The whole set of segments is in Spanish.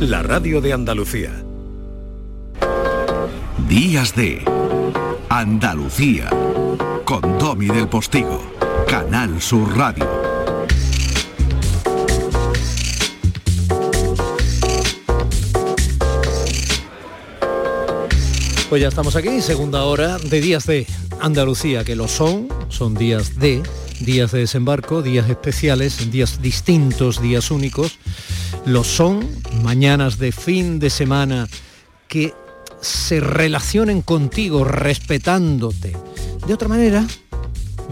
la radio de Andalucía. Días de Andalucía con Domi del Postigo, Canal Sur Radio. Pues ya estamos aquí, segunda hora de días de Andalucía, que lo son, son días de, días de desembarco, días especiales, días distintos, días únicos, lo son, mañanas de fin de semana que se relacionen contigo respetándote. De otra manera,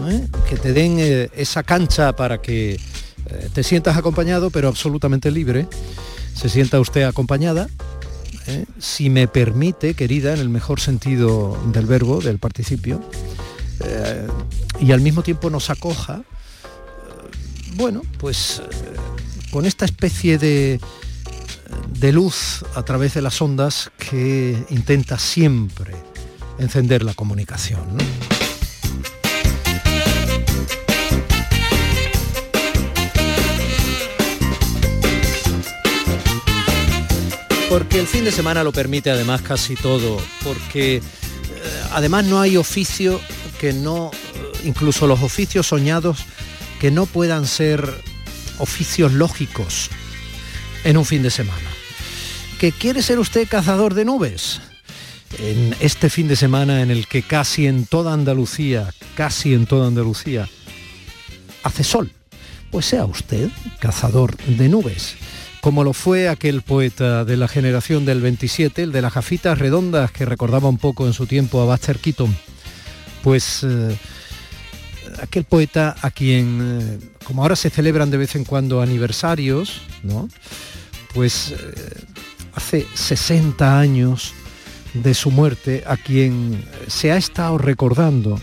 ¿eh? que te den eh, esa cancha para que eh, te sientas acompañado, pero absolutamente libre, se sienta usted acompañada, si me permite, querida, en el mejor sentido del verbo, del participio, y al mismo tiempo nos acoja, bueno, pues con esta especie de, de luz a través de las ondas que intenta siempre encender la comunicación. Porque el fin de semana lo permite además casi todo, porque eh, además no hay oficio que no, eh, incluso los oficios soñados, que no puedan ser oficios lógicos en un fin de semana. ¿Que quiere ser usted cazador de nubes? En este fin de semana en el que casi en toda Andalucía, casi en toda Andalucía, hace sol, pues sea usted cazador de nubes, como lo fue aquel poeta de la generación del 27, el de las jafitas redondas que recordaba un poco en su tiempo a Buster Keaton. Pues eh, aquel poeta a quien, eh, como ahora se celebran de vez en cuando aniversarios, ¿no? pues eh, hace 60 años de su muerte, a quien se ha estado recordando.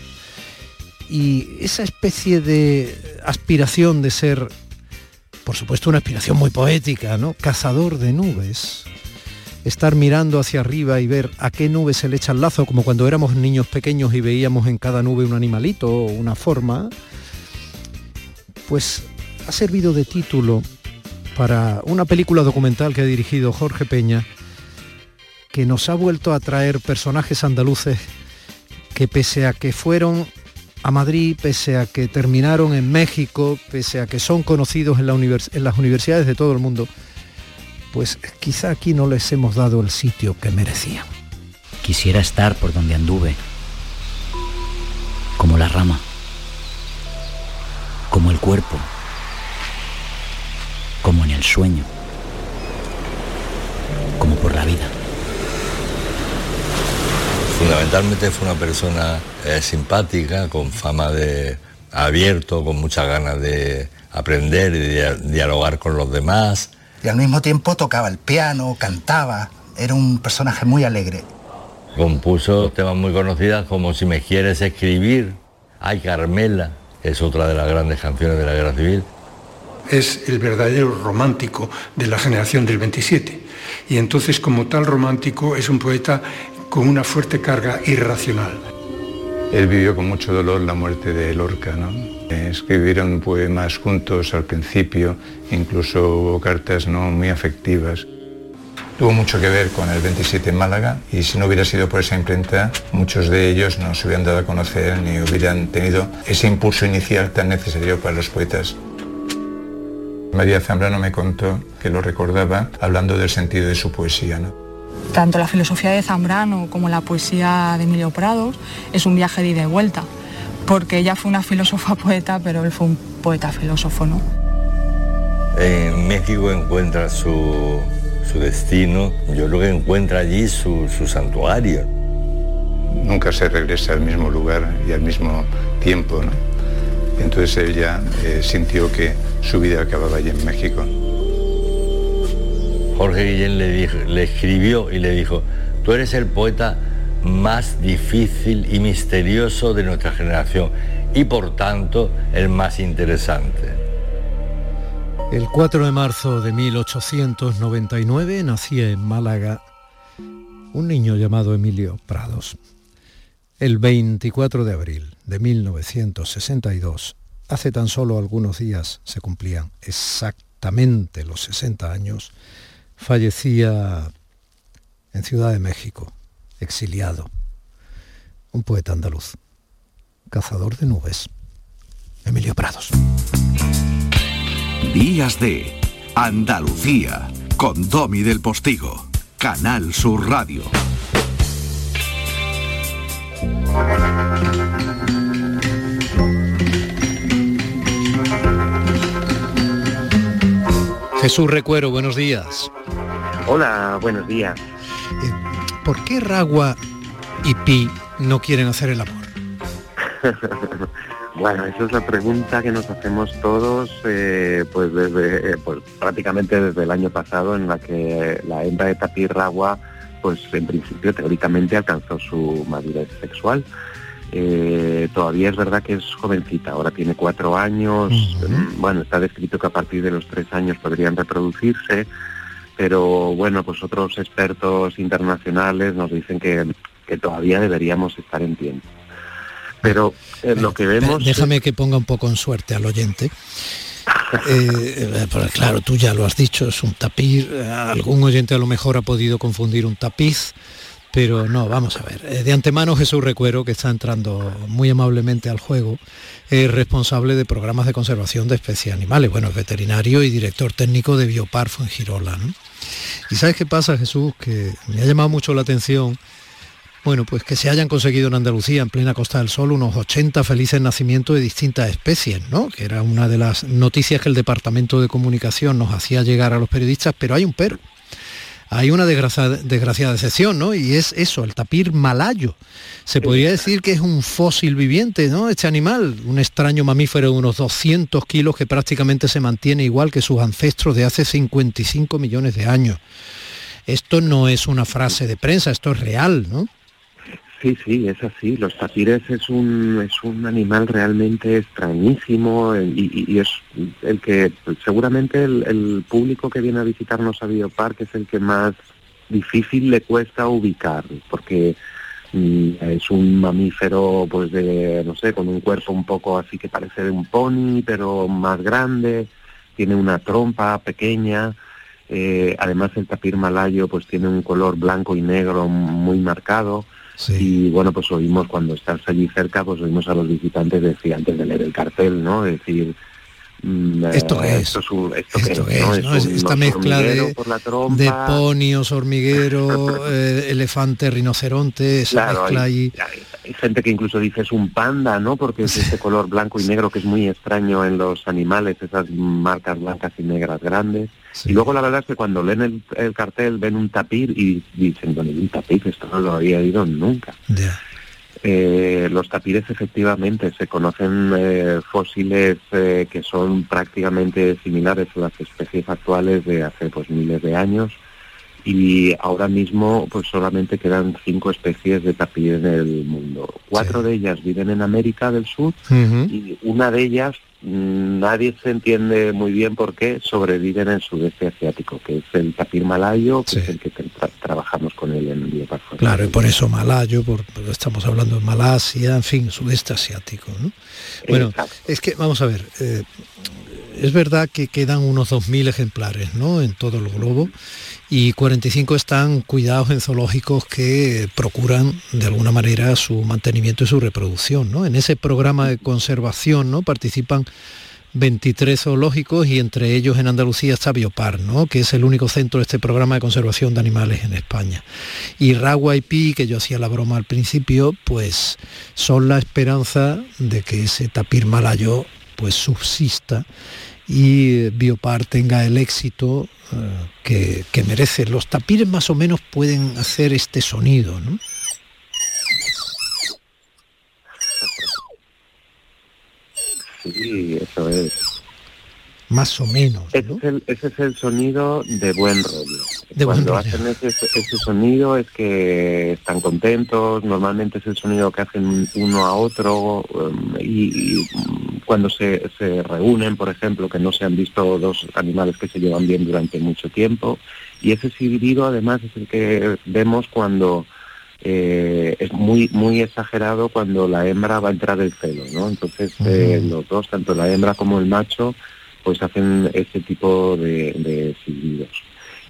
Y esa especie de aspiración de ser, por supuesto una aspiración muy poética, ¿no? Cazador de nubes, estar mirando hacia arriba y ver a qué nube se le echa el lazo, como cuando éramos niños pequeños y veíamos en cada nube un animalito o una forma, pues ha servido de título para una película documental que ha dirigido Jorge Peña, que nos ha vuelto a traer personajes andaluces que pese a que fueron a Madrid, pese a que terminaron en México, pese a que son conocidos en, en las universidades de todo el mundo, pues quizá aquí no les hemos dado el sitio que merecían. Quisiera estar por donde anduve, como la rama, como el cuerpo, como en el sueño, como por la vida. Fundamentalmente fue una persona eh, simpática, con fama de abierto, con muchas ganas de aprender y de dialogar con los demás y al mismo tiempo tocaba el piano, cantaba, era un personaje muy alegre. Compuso temas muy conocidos como Si me quieres escribir, Ay Carmela, es otra de las grandes canciones de la Guerra Civil. Es el verdadero romántico de la generación del 27 y entonces como tal romántico es un poeta con una fuerte carga irracional. Él vivió con mucho dolor la muerte de Lorca, ¿no? Escribieron poemas juntos al principio, incluso hubo cartas no muy afectivas. Tuvo mucho que ver con el 27 en Málaga y si no hubiera sido por esa imprenta, muchos de ellos no se hubieran dado a conocer ni hubieran tenido ese impulso inicial tan necesario para los poetas. María Zambrano me contó que lo recordaba hablando del sentido de su poesía. ¿no? Tanto la filosofía de Zambrano como la poesía de Emilio Prados es un viaje de ida y vuelta, porque ella fue una filósofa poeta, pero él fue un poeta filósofo, ¿no? En México encuentra su, destino, yo creo que encuentra allí su, santuario. Nunca se regresa al mismo lugar y al mismo tiempo, ¿no? Entonces ella eh, sintió que su vida acababa allí en México. Jorge Guillén le, le escribió y le dijo, tú eres el poeta más difícil y misterioso de nuestra generación y por tanto el más interesante. El 4 de marzo de 1899 nacía en Málaga un niño llamado Emilio Prados. El 24 de abril de 1962, hace tan solo algunos días se cumplían exactamente los 60 años fallecía en Ciudad de México, exiliado, un poeta andaluz, cazador de nubes, Emilio Prados. Días de Andalucía, con Domi del Postigo, Canal Sur Radio. Jesús Recuero, buenos días. Hola, buenos días. Eh, ¿Por qué Ragua y Pi no quieren hacer el amor? bueno, esa es la pregunta que nos hacemos todos, eh, pues desde, eh, pues prácticamente desde el año pasado, en la que la hembra de tapir Ragua, pues en principio teóricamente alcanzó su madurez sexual. Eh, todavía es verdad que es jovencita, ahora tiene cuatro años, mm, bueno, está descrito que a partir de los tres años podrían reproducirse, pero bueno, pues otros expertos internacionales nos dicen que, todavía deberíamos estar en tiempo. Pero eh, lo que vemos... Déjame que ponga un poco en suerte al oyente. Eh, claro, tú ya lo has dicho, es un tapiz. Algún oyente a lo mejor ha podido confundir un tapiz pero no, vamos a ver. Eh, de antemano Jesús Recuero, que está entrando muy amablemente al juego, es responsable de programas de conservación de especies animales. Bueno, es veterinario y director técnico de Bioparfo en Girola. ¿Y sabes qué pasa, Jesús? Que me ha llamado mucho la atención, bueno, pues que se hayan conseguido en Andalucía, en plena Costa del Sol, unos 80 felices nacimientos de distintas especies, ¿no? Que era una de las noticias que el Departamento de Comunicación nos hacía llegar a los periodistas, pero hay un perro hay una desgraciada, excepción, ¿no? Y es eso, el tapir malayo. Se podría decir que es un fósil viviente, ¿no? Este animal, un extraño mamífero de unos 200 kilos que prácticamente se mantiene igual que sus ancestros de hace 55 millones de años. Esto no es una frase de prensa, esto es real, ¿no? Sí, sí, es así. Los tapires es un, es un animal realmente extrañísimo y, es el que seguramente el, público que viene a visitarnos a Biopark es el que más difícil le cuesta ubicar, porque mm, es un mamífero pues de, no sé, con un cuerpo un poco así que parece de un pony, pero más grande, tiene una trompa pequeña, eh, además el tapir malayo pues tiene un color blanco y negro muy marcado, y bueno, pues oímos cuando estás allí cerca, pues oímos a los visitantes decir antes de leer el cartel, ¿no? Decir, esto eh, es, esto, es, esta mezcla de, de ponios, hormiguero, eh, elefante, rinoceronte, esa mezcla hay, hay, gente que incluso dice es un panda, ¿no? Porque es este color blanco y negro que es muy extraño en los animales, esas marcas blancas y negras grandes. Y luego la verdad es que cuando leen el, cartel ven un tapir y dicen, bueno, un tapir, esto no lo había oído nunca. Eh, los tapires efectivamente se conocen eh, fósiles eh, que son prácticamente similares a las especies actuales de hace pues miles de años y ahora mismo pues solamente quedan cinco especies de tapir en el mundo. Cuatro de ellas viven en América del Sur y una de ellas mm, nadie se entiende muy bien por qué sobrevive en el sudeste asiático, que es el tapir malayo, que es el que trabajamos con él en el Claro, y por eso malayo, por, estamos hablando de Malasia, en fin, sudeste asiático. Bueno, es que, vamos a ver, eh, es verdad que quedan unos 2.000 ejemplares ¿no? en todo el globo y 45 están cuidados en zoológicos que procuran de alguna manera su mantenimiento y su reproducción. ¿no? En ese programa de conservación ¿no? participan 23 zoológicos y entre ellos en Andalucía está Biopar, ¿no? que es el único centro de este programa de conservación de animales en España. Y Ragua y Pi, que yo hacía la broma al principio, pues son la esperanza de que ese tapir malayo pues subsista y Biopar tenga el éxito eh, que, merece. Los tapires más o menos pueden hacer este sonido, ¿no? Sí, eso es más o menos. Ese, es el, sonido de buen rollo. Cuando hacen ese, sonido es que están contentos, normalmente es el sonido que hacen uno a otro um, y, cuando se, reúnen, por ejemplo, que no se han visto dos animales que se llevan bien durante mucho tiempo. Y ese silbido además es el que vemos cuando... Eh, es muy muy exagerado cuando la hembra va a entrar el celo, ¿no? Entonces eh, los dos, tanto la hembra como el macho, pues hacen ese tipo de, silbidos.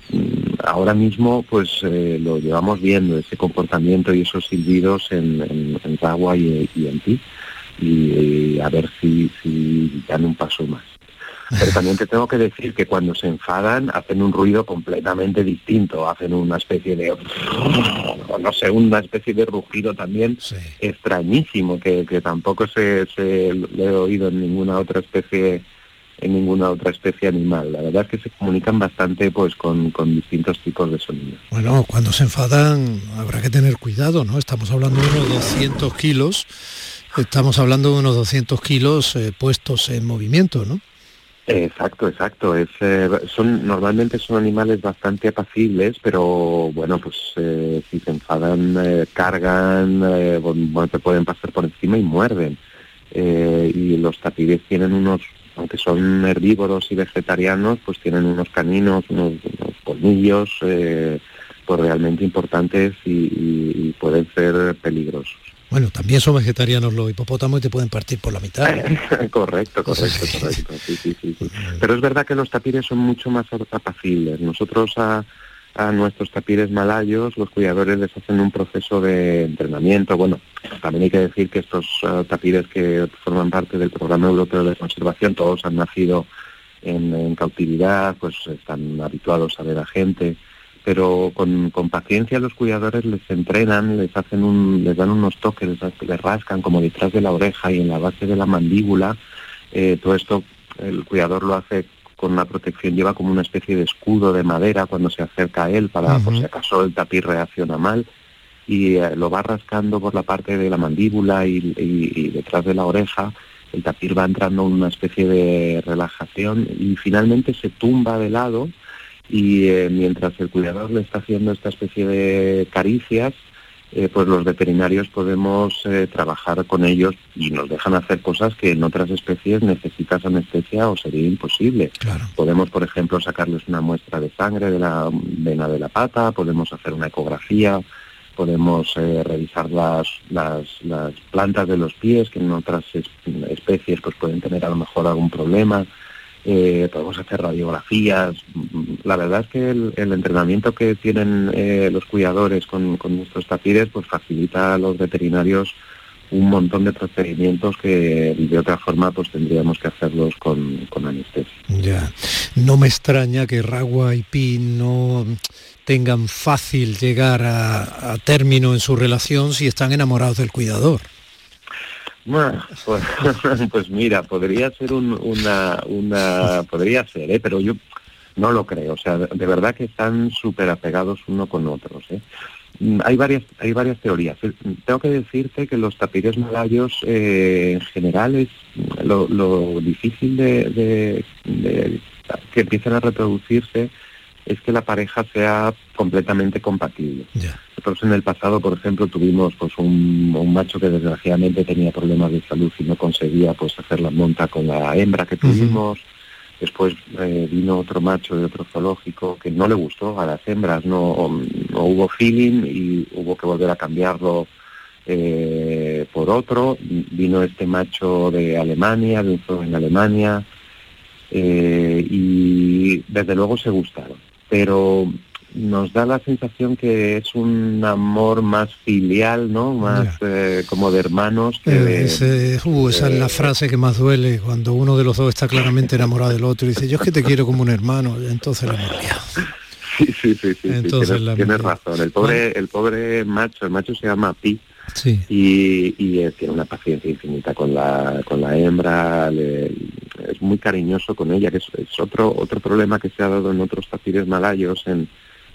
mm, ahora mismo pues eh, lo llevamos viendo, ese comportamiento y esos silbidos en, en, en Ragua y, y en ti, y, a ver si, si dan un paso más. Pero también te tengo que decir que cuando se enfadan hacen un ruido completamente distinto, hacen una especie de, no sé, una especie de rugido también extrañísimo, que, que tampoco se, se le he oído en ninguna otra especie en ninguna otra especie animal. La verdad es que se comunican bastante pues con, con, distintos tipos de sonidos. Bueno, cuando se enfadan habrá que tener cuidado, ¿no? Estamos hablando de unos 200 kilos, estamos hablando de unos 200 kilos eh, puestos en movimiento, ¿no? Exacto, exacto. Eh, son normalmente son animales bastante apacibles, pero bueno, pues eh, si se enfadan, cargan, bueno, te pueden pasar por encima y muerden. Y los tapires tienen unos, aunque son herbívoros y vegetarianos, pues tienen unos caninos, unos, unos colmillos, pues realmente importantes y pueden ser peligrosos. Bueno, también son vegetarianos los hipopótamos y te pueden partir por la mitad. correcto, correcto, correcto. Sí, sí, sí, sí, Pero es verdad que los tapires son mucho más apacibles. Nosotros a, a nuestros tapires malayos, los cuidadores les hacen un proceso de entrenamiento. Bueno, también hay que decir que estos uh, tapires que forman parte del programa europeo de conservación, todos han nacido en, en cautividad, pues están habituados a ver a gente pero con, con, paciencia los cuidadores les entrenan, les hacen un, les dan unos toques, les, les, rascan como detrás de la oreja y en la base de la mandíbula. Eh, todo esto el cuidador lo hace con una protección, lleva como una especie de escudo de madera cuando se acerca a él para uh -huh. por si acaso el tapiz reacciona mal y eh, lo va rascando por la parte de la mandíbula y, y, y detrás de la oreja el tapir va entrando en una especie de relajación y finalmente se tumba de lado y eh, mientras el cuidador le está haciendo esta especie de caricias, eh, pues los veterinarios podemos eh, trabajar con ellos y nos dejan hacer cosas que en otras especies necesitas anestesia o sería imposible. Claro. Podemos, por ejemplo, sacarles una muestra de sangre de la vena de la pata, podemos hacer una ecografía, podemos eh, revisar las, las, las, plantas de los pies, que en otras es, especies pues pueden tener a lo mejor algún problema eh, podemos hacer radiografías. La verdad es que el, entrenamiento que tienen eh, los cuidadores con, nuestros tapires pues facilita a los veterinarios un montón de procedimientos que de otra forma pues tendríamos que hacerlos con, anestesia. Ya, no me extraña que Ragua y Pi no tengan fácil llegar a término en su relación si están enamorados del cuidador. Pues, pues, mira, podría ser un, una, una, podría ser, ¿eh? pero yo no lo creo. O sea, de verdad que están súper apegados uno con otros. ¿eh? Hay varias, hay varias teorías. Tengo que decirte que los tapires malayos eh, en general es lo, lo difícil de, de, de, que empiecen a reproducirse es que la pareja sea completamente compatible. Yeah. Nosotros en el pasado, por ejemplo, tuvimos pues un, un, macho que desgraciadamente tenía problemas de salud y no conseguía pues hacer la monta con la hembra que tuvimos. Uh -huh. Después eh, vino otro macho de otro zoológico que no le gustó a las hembras, no, no hubo feeling y hubo que volver a cambiarlo eh, por otro. Vino este macho de Alemania, de un zoo en Alemania, eh, y desde luego se gustaron pero nos da la sensación que es un amor más filial, ¿no? Más eh, como de hermanos. Que eh, de, ese, uh, esa es la frase que más duele cuando uno de los dos está claramente enamorado del otro y dice, yo es que te quiero como un hermano, entonces la hemos Sí, sí, sí, sí, entonces sí tienes, tienes razón. El pobre, el pobre macho, el macho se llama Pi. Sí. Y, y eh, tiene una paciencia infinita con la con la hembra, le, es muy cariñoso con ella, que es, es, otro otro problema que se ha dado en otros tapires malayos, en,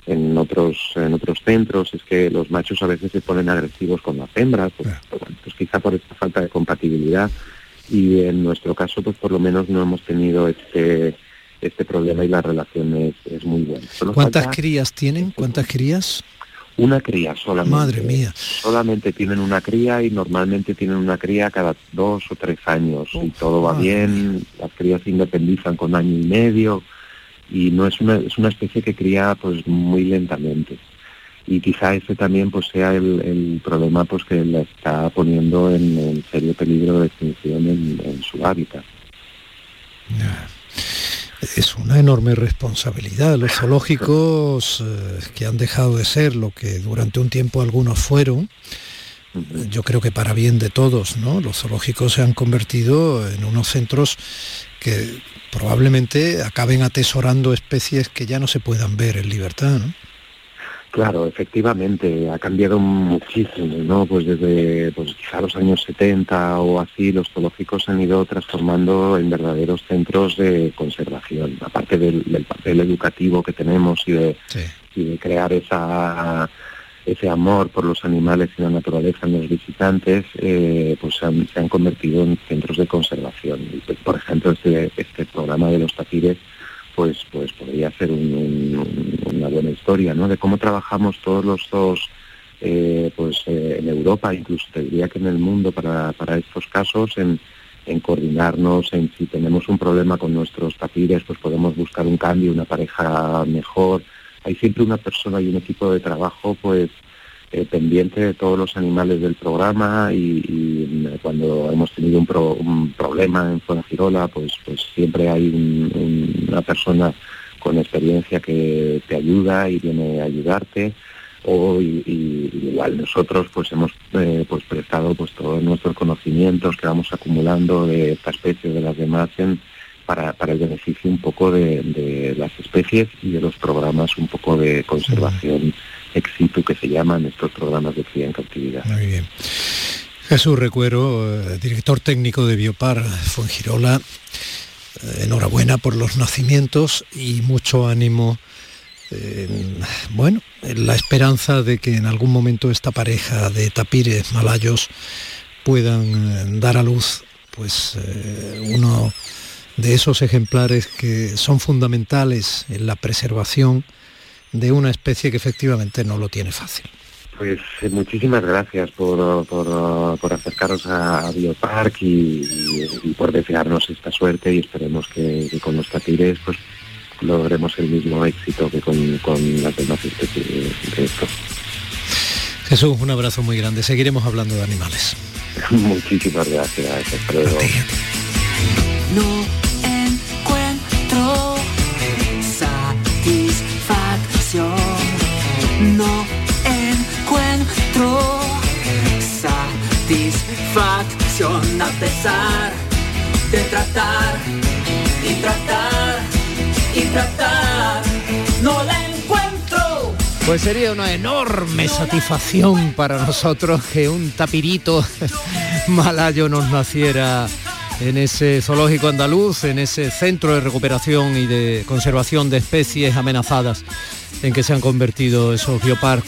en otros en otros centros, es que los machos a veces se ponen agresivos con las hembras, pues, yeah. pues quizá por esta falta de compatibilidad. Y en nuestro caso, pues por lo menos no hemos tenido este este problema y la relación es, es muy buena. ¿Cuántas falta... crías tienen? ¿Cuántas crías? Una cría solamente. Madre mía. Solamente tienen una cría y normalmente tienen una cría cada dos o tres años. Uf, y todo va bien, mía. las crías se independizan con año y medio y no es una, es una especie que cría pues muy lentamente. Y quizá ese también pues sea el, el problema pues que la está poniendo en, en serio peligro de extinción en, en su hábitat. Yeah. Es una enorme responsabilidad. Los zoológicos eh, que han dejado de ser lo que durante un tiempo algunos fueron, yo creo que para bien de todos, ¿no? Los zoológicos se han convertido en unos centros que probablemente acaben atesorando especies que ya no se puedan ver en libertad, ¿no? Claro, efectivamente, ha cambiado muchísimo, ¿no? Pues desde pues, quizá los años 70 o así, los zoológicos se han ido transformando en verdaderos centros de conservación, aparte del, papel educativo que tenemos y de, y de crear esa ese amor por los animales y la naturaleza en los visitantes, eh, pues se han, convertido en centros de conservación. Pues, por ejemplo, este, este programa de los tapires, pues, pues podría ser una buena historia, ¿no? De cómo trabajamos todos los dos, eh, pues eh, en Europa, incluso te diría que en el mundo para, para estos casos, en, en coordinarnos, en si tenemos un problema con nuestros tapires, pues podemos buscar un cambio, una pareja mejor, hay siempre una persona y un equipo de trabajo pues eh, pendiente de todos los animales del programa y, mm, cuando hemos tenido un, problema en Zona Girola pues pues siempre hay una persona con experiencia que te ayuda y viene a ayudarte. O igual nosotros pues hemos eh, pues prestado pues todos nuestros conocimientos que vamos acumulando de esta especie de las demás en, para, el beneficio un poco de, las especies y de los programas un poco de conservación situ que se llaman estos programas de cría en cautividad. Muy bien. Jesús Recuero, eh, director técnico de Biopar Fuengirola, eh, enhorabuena por los nacimientos y mucho ánimo. bueno, en la esperanza de que en algún momento esta pareja de tapires malayos puedan eh, dar a luz pues uno de esos ejemplares que son fundamentales en la preservación de una especie que efectivamente no lo tiene fácil. Pues eh, muchísimas gracias por, por, acercaros a, Biopark y, por desearnos esta suerte y esperemos que, con los tapires pues logremos el mismo éxito que con, las demás especies de esto. Jesús, un abrazo muy grande. Seguiremos hablando de animales. Muchísimas gracias. Hasta luego. no encuentro satisfacción a pesar de tratar y tratar y tratar, no la encuentro. Pues sería una enorme satisfacción para nosotros que un tapirito malayo nos naciera en ese zoológico andaluz, en ese centro de recuperación y de conservación de especies amenazadas en que se han convertido esos biopark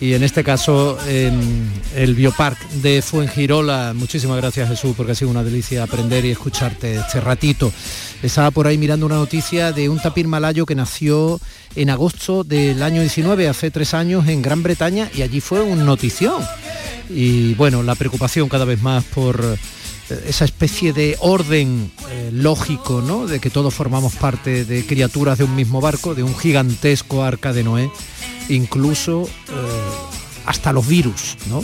y en este caso en el biopark de Fuengirola. Muchísimas gracias Jesús porque ha sido una delicia aprender y escucharte este ratito. Estaba por ahí mirando una noticia de un tapir malayo que nació en agosto del año 19, hace tres años, en Gran Bretaña y allí fue un notición. Y bueno, la preocupación cada vez más por esa especie de orden eh, lógico, ¿no? De que todos formamos parte de criaturas de un mismo barco, de un gigantesco arca de Noé, incluso eh, hasta los virus, ¿no?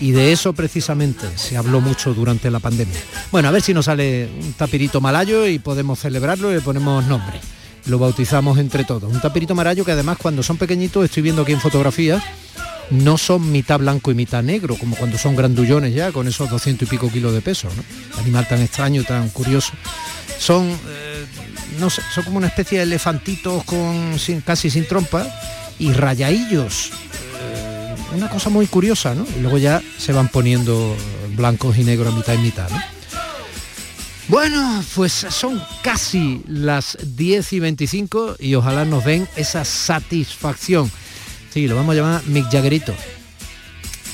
Y de eso precisamente se habló mucho durante la pandemia. Bueno, a ver si nos sale un tapirito malayo y podemos celebrarlo y le ponemos nombre. Lo bautizamos entre todos. Un tapirito malayo que además cuando son pequeñitos, estoy viendo aquí en fotografías, no son mitad blanco y mitad negro, como cuando son grandullones ya, con esos 200 y pico kilos de peso. ¿no? Animal tan extraño, tan curioso. Son, eh, no sé, son como una especie de elefantitos con, casi sin trompa y rayadillos. Eh, una cosa muy curiosa, ¿no? Y luego ya se van poniendo blancos y negros mitad y mitad, ¿no? Bueno, pues son casi las 10 y 25 y ojalá nos den esa satisfacción Sí, lo vamos a llamar Mick Jaggerito.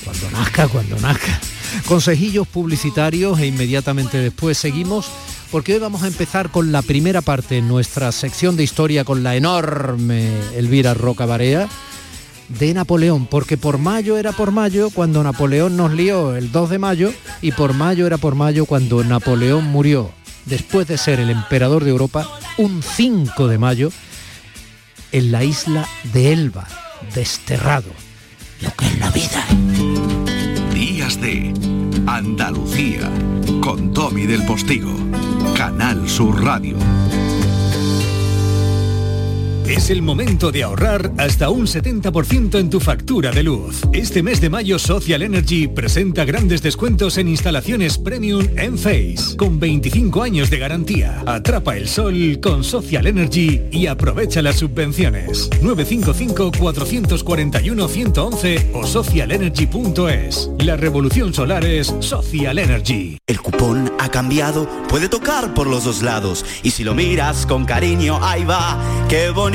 Cuando nazca, cuando nazca. Consejillos publicitarios e inmediatamente después seguimos porque hoy vamos a empezar con la primera parte en nuestra sección de historia con la enorme Elvira Roca Barea de Napoleón, porque por mayo era por mayo cuando Napoleón nos lió el 2 de mayo y por mayo era por mayo cuando Napoleón murió, después de ser el emperador de Europa, un 5 de mayo en la isla de Elba, desterrado, lo que es la vida. Días de Andalucía, con Tommy del Postigo, Canal Sur Radio. Es el momento de ahorrar hasta un 70% en tu factura de luz. Este mes de mayo Social Energy presenta grandes descuentos en instalaciones premium en Face, con 25 años de garantía. Atrapa el sol con Social Energy y aprovecha las subvenciones. 955-441-111 o socialenergy.es. La revolución solar es Social Energy. El cupón ha cambiado, puede tocar por los dos lados. Y si lo miras con cariño, ahí va, qué bonito.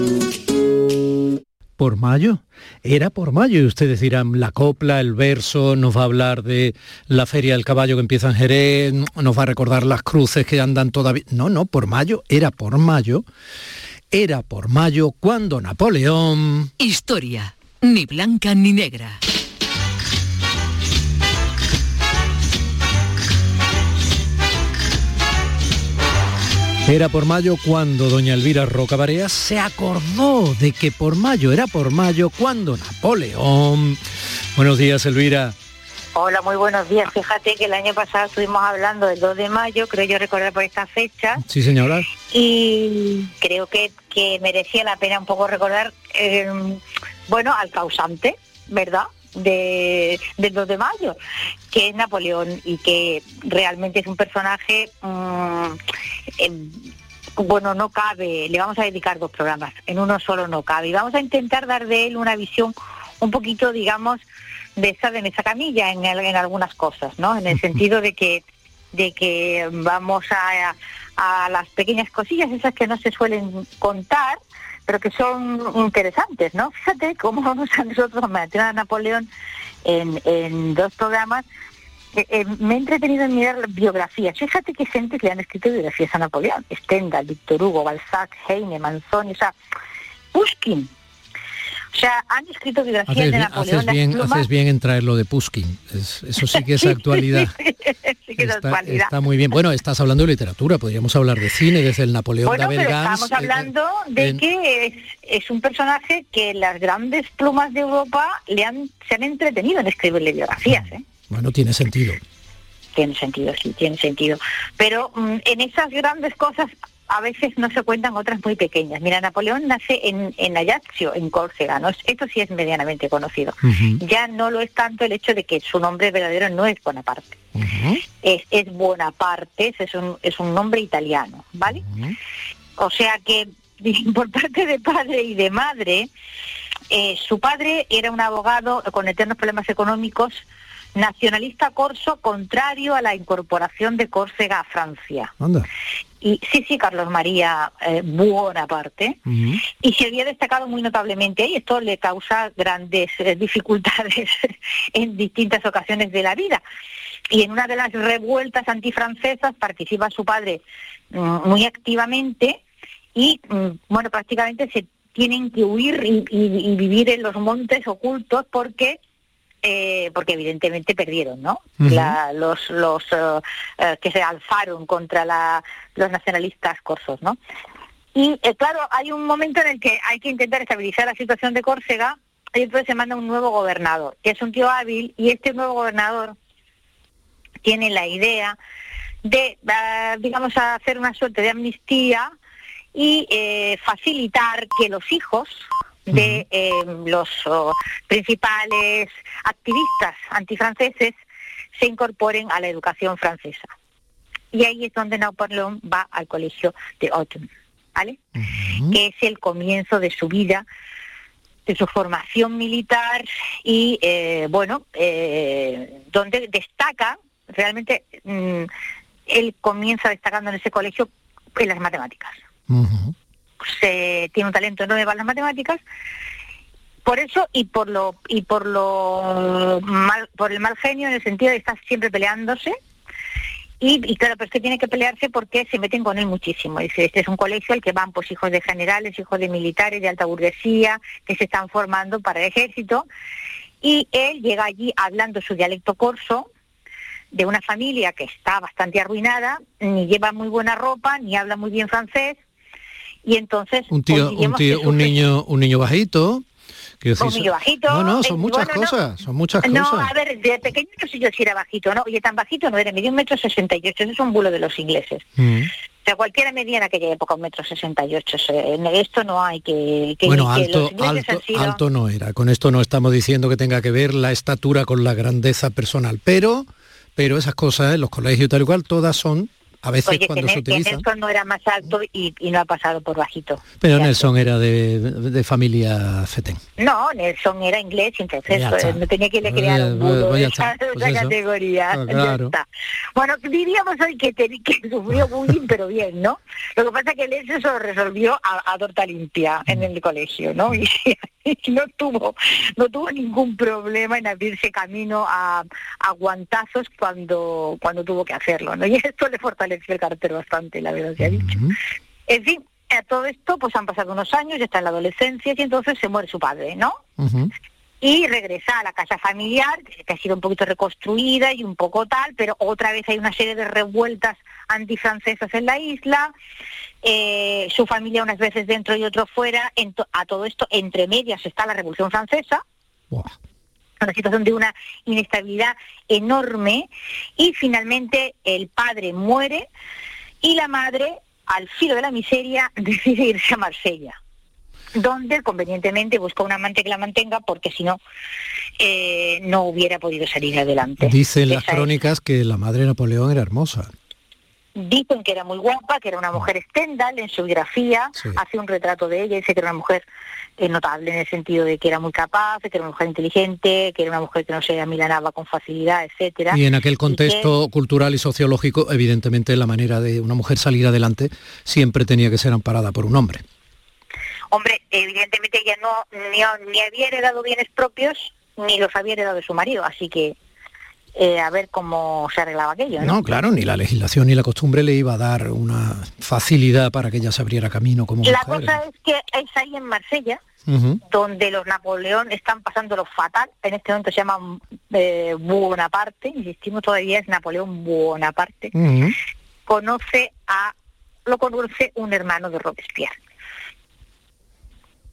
por mayo. Era por mayo y ustedes dirán, la copla, el verso, nos va a hablar de la feria del caballo que empieza en Jerez, nos va a recordar las cruces que andan todavía. No, no, por mayo, era por mayo. Era por mayo cuando Napoleón... Historia, ni blanca ni negra. Era por mayo cuando doña Elvira Rocabarea se acordó de que por mayo era por mayo cuando Napoleón... Buenos días, Elvira. Hola, muy buenos días. Fíjate que el año pasado estuvimos hablando del 2 de mayo, creo yo recordar por esta fecha. Sí, señora. Y creo que, que merecía la pena un poco recordar, eh, bueno, al causante, ¿verdad? De, del 2 de mayo, que es Napoleón y que realmente es un personaje, mmm, eh, bueno, no cabe, le vamos a dedicar dos programas, en uno solo no cabe, y vamos a intentar dar de él una visión un poquito, digamos, de esa de esa camilla en, el, en algunas cosas, ¿no? En el sentido de que de que vamos a, a las pequeñas cosillas esas que no se suelen contar pero que son interesantes, ¿no? Fíjate cómo vamos a nosotros meter a Napoleón en, dos programas. Eh, eh, me he entretenido en mirar biografías. Fíjate que gente le han escrito biografías a Napoleón. Stendhal, Víctor Hugo, Balzac, Heine, Manzoni, o sea, Pushkin. O sea, han escrito biografías Haces de bien, Napoleón. haces bien, plumas- haces bien en traer lo de Pushkin. Es- eso sí que es actualidad. sí que es Está, actualidad. está muy bien. Bueno, estás hablando de literatura, podríamos hablar de cine desde el Napoleón Bueno, de pero Abel Gans, estamos eh, hablando de en- que es, es un personaje que las grandes plumas de Europa le han, se han entretenido en escribirle biografías. ¿eh? Bueno, tiene sentido. Tiene sentido, sí, tiene sentido. Pero mm, en esas grandes cosas a veces no se cuentan otras muy pequeñas. Mira, Napoleón nace en, en Ajaccio, en Córcega, ¿no? Esto sí es medianamente conocido. Ya no lo es tanto el hecho de que su nombre verdadero no es Bonaparte. es, es Bonaparte, es un, es un nombre italiano, ¿vale? O sea que por parte de padre y de madre, eh, su padre era un abogado con eternos problemas económicos, nacionalista corso, contrario a la incorporación de Córcega a Francia. Anda. Y sí, sí, Carlos María eh, Buonaparte, y se había destacado muy notablemente y esto le causa grandes eh, dificultades en distintas ocasiones de la vida. Y en una de las revueltas antifrancesas participa su padre mm, muy activamente y, mm, bueno, prácticamente se tienen que huir y, y- y vivir en los montes ocultos porque eh, porque evidentemente perdieron, ¿no? La- los los eh, eh, que se alzaron contra la, los nacionalistas corsos, ¿no? Y eh, claro, hay un momento en el que hay que intentar estabilizar la situación de Córcega y entonces se manda un nuevo gobernador, que es un tío hábil y este nuevo gobernador tiene la idea de, ah, digamos, hacer una suerte de amnistía y eh, facilitar que los hijos de eh, los oh, principales activistas antifranceses se incorporen a la educación francesa. Y ahí es donde Napoleón va al colegio de Autun, ¿vale? Que es el comienzo de su vida, de su formación militar y, eh, bueno, eh, donde destaca, realmente, mm, él comienza destacando en ese colegio en las matemáticas se tiene un talento enorme para las matemáticas por eso y por lo y por lo mal por el mal genio en el sentido de estar siempre peleándose y, claro, pero es que tiene que pelearse porque se meten con él muchísimo. Dice, este es un colegio al que van pues hijos de generales, hijos de militares, de alta burguesía, que se están formando para el ejército. Y él llega allí hablando su dialecto corso, de una familia que está bastante arruinada, ni lleva muy buena ropa, ni habla muy bien francés, y entonces Un tío, un tío, que niño, un niño bajito. quiero Un niño bajito, No, no, son eh, muchas bueno, no. cosas, son muchas No, cosas. a ver, de pequeño no sé yo si era bajito, ¿no? Oye, tan bajito no era, medía un metro sesenta y ocho, eso es un bulo de los ingleses. Mm. O sea, cualquiera medía en aquella época un metro sesenta y ocho. Esto no hay que... que Bueno, que alto, alto, sido- alto no era. Con esto no estamos diciendo que tenga que ver la estatura con la grandeza personal, pero, pero esas cosas en los colegios y tal y cual, todas son a veces Oye, cuando se Nel- que utilizan. Nelson no era más alto y, y no ha pasado por bajito. Pero Nelson era de, de familia fetén. No, Nelson era inglés, entonces no tenía que le crear Eh, un pues de esa, pues categoría. Ah, claro. está. Bueno, diríamos hoy que, te- que sufrió bullying, pero bien, ¿no? Lo que pasa es que él eso lo resolvió a, a torta limpia en el colegio, ¿no? Y, y no tuvo no tuvo ningún problema en abrirse camino a, a guantazos cuando cuando tuvo que hacerlo, ¿no? Y esto le fortaleció el carácter bastante, la verdad se ha dicho. En fin, a todo esto pues han pasado unos años, ya está en la adolescencia y entonces se muere su padre, ¿no? Y regresa a la casa familiar, que ha sido un poquito reconstruida y un poco tal, pero otra vez hay una serie de revueltas antifrancesas en la isla, eh, su familia unas veces dentro y otro fuera, en to- a todo esto entre medias está la Revolución Francesa, una situación de una inestabilidad enorme y finalmente el padre muere y la madre, al filo de la miseria, decide irse a Marsella donde convenientemente busca un amante que la mantenga porque si no eh, no hubiera podido salir adelante. Dicen las es- crónicas que la madre de Napoleón era hermosa. Dicen que era muy guapa, que era una mujer Stendhal en su biografía, hace un retrato de ella, dice que era una mujer eh, notable en el sentido de que era muy capaz, que era una mujer inteligente, que era una mujer que no se amilanaba con facilidad, etcétera. Y en aquel que- contexto cultural y sociológico, evidentemente la manera de una mujer salir adelante siempre tenía que ser amparada por un hombre. Hombre, evidentemente ella no ni, ni había heredado bienes propios ni los había heredado de su marido, así que eh, a ver cómo se arreglaba aquello. ¿no? No, claro, ni la legislación ni la costumbre le iba a dar una facilidad para que ella se abriera camino como La mujer. cosa es que es ahí en Marsella donde los Napoleón están pasando lo fatal. En este momento se llama eh, Bonaparte, insistimos todavía es Napoleón Bonaparte. Ujú. Conoce a, lo conoce un hermano de Robespierre,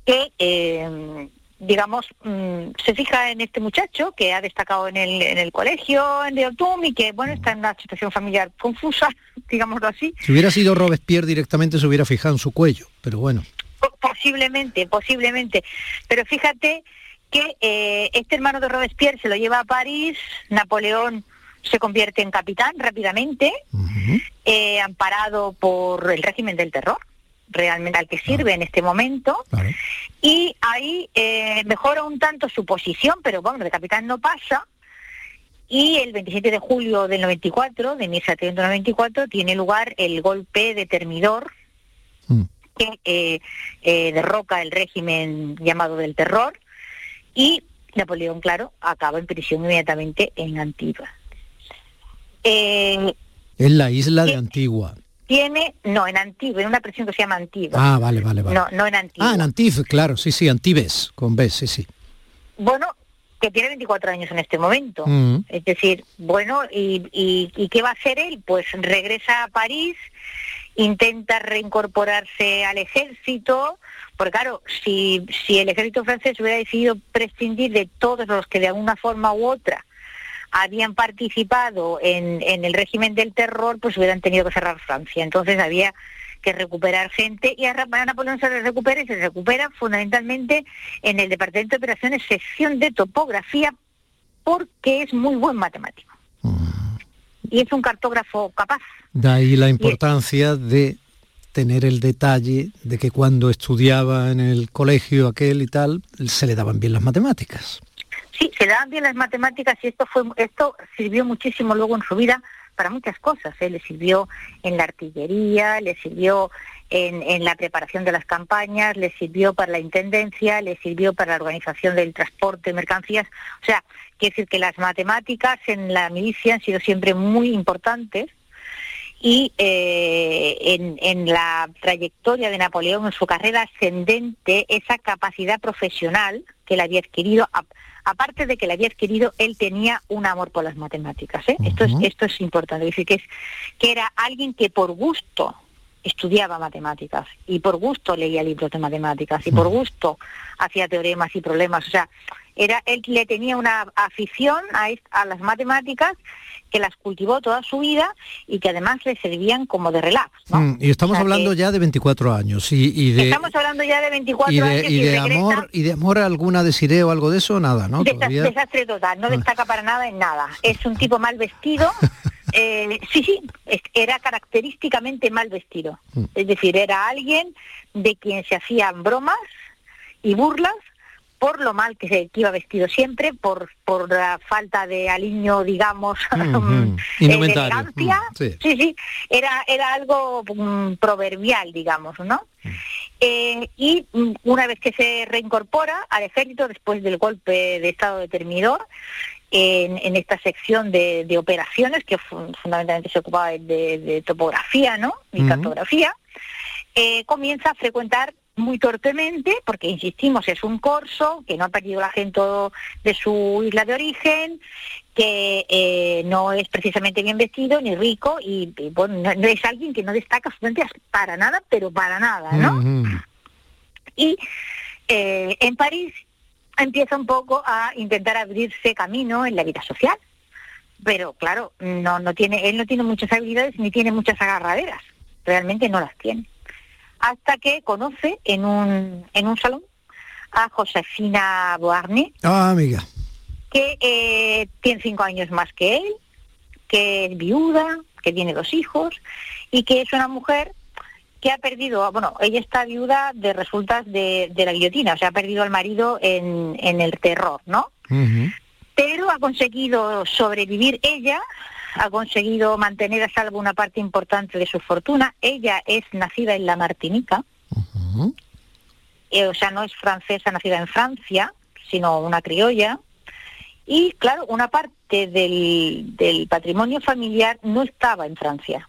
que eh, digamos, mm, se fija en este muchacho que ha destacado en el, en el colegio, en el Otum, y que, bueno, está en una situación familiar confusa, digámoslo así. Si hubiera sido Robespierre directamente se hubiera fijado en su cuello, pero bueno. Posiblemente, posiblemente. Pero fíjate que eh, este hermano de Robespierre se lo lleva a París, Napoleón se convierte en capitán rápidamente, eh, amparado por el régimen del terror, realmente al que sirve en este momento, y ahí eh, mejora un tanto su posición, pero bueno, de capitán no pasa, y el 27 de julio del 94, de 1794, tiene lugar el golpe de Termidor, que eh, eh, derroca el régimen llamado del terror, y Napoleón, claro, acaba en prisión inmediatamente en Antigua. Eh, en la isla de Antigua. Tiene, no, en Antigua, en una prisión que se llama Antigua. Ah, vale, vale, vale. No, no en Antigua. Ah, en Antigua, claro, sí, sí, Antibes, con B, sí, sí. Bueno, que tiene 24 años en este momento. Mm. Es decir, bueno, y, y, ¿y qué va a hacer él? Pues regresa a París, intenta reincorporarse al ejército, porque claro, si, si el ejército francés hubiera decidido prescindir de todos los que de alguna forma u otra habían participado en, en el régimen del terror, pues hubieran tenido que cerrar Francia. Entonces había que recuperar gente y a Napoleón se le recupera y se recupera fundamentalmente en el Departamento de Operaciones, sección de topografía, porque es muy buen matemático. Y es un cartógrafo capaz. De ahí la importancia de tener el detalle de que cuando estudiaba en el colegio aquel y tal, se le daban bien las matemáticas. Sí, se le daban bien las matemáticas y esto fue esto sirvió muchísimo luego en su vida para muchas cosas. ¿eh? Le sirvió en la artillería, le sirvió en, la preparación de las campañas, le sirvió para la intendencia, le sirvió para la organización del transporte de mercancías. O sea, quiere decir que las matemáticas en la milicia han sido siempre muy importantes y eh, en, en la trayectoria de Napoleón, en su carrera ascendente, esa capacidad profesional que él había adquirido, aparte de que le había adquirido, él tenía un amor por las matemáticas. ¿eh? esto, es, esto es importante, es decir, que, es, que era alguien que por gusto estudiaba matemáticas y por gusto leía libros de matemáticas y por gusto hacía teoremas y problemas. O sea, era él le tenía una afición a, a las matemáticas que las cultivó toda su vida y que además le servían como de relax. Mm, y estamos O sea hablando que- ya de 24 años y, y de, Estamos hablando ya de 24 y de, años y y, de regresa amor y de amor alguna de o algo de eso, nada, ¿no? Desa- Todavía. desastre total, no destaca para nada en nada. Es un tipo mal vestido. eh, sí, sí, era característicamente mal vestido. Mm. Es decir, era alguien de quien se hacían bromas y burlas por lo mal que, se, que iba vestido siempre, por, por la falta de aliño, digamos, Ujú. eh, de elegancia. Mm, sí. Sí, sí, era, era algo mm, proverbial, digamos, ¿no? Eh, y mm, una vez que se reincorpora al ejército después del golpe de estado de Termidor, en, en esta sección de, de operaciones, que fu- fundamentalmente se ocupaba de, topografía ¿no? y cartografía, eh, comienza a frecuentar muy torpemente, porque insistimos, es un corso, que no ha perdido el acento de su isla de origen, que eh, no es precisamente bien vestido ni rico y, y, bueno, no, no es alguien que no destaca para nada, pero para nada, ¿no? Y eh, en París empieza un poco a intentar abrirse camino en la vida social. Pero claro, no, no tiene, él no tiene muchas habilidades ni tiene muchas agarraderas. Realmente no las tiene. Hasta que conoce en un, en un salón a Josefina Boarné, Ah, amiga. que eh, tiene cinco años más que él, que es viuda, que tiene dos hijos y que es una mujer que ha perdido, bueno, ella está viuda de resultas de, de la guillotina, o sea, ha perdido al marido en, en el terror, ¿no? Pero ha conseguido sobrevivir ella, ha conseguido mantener a salvo una parte importante de su fortuna. Ella es nacida en la Martinica, eh, o sea, no es francesa nacida en Francia, sino una criolla. Y claro, una parte del, del patrimonio familiar no estaba en Francia.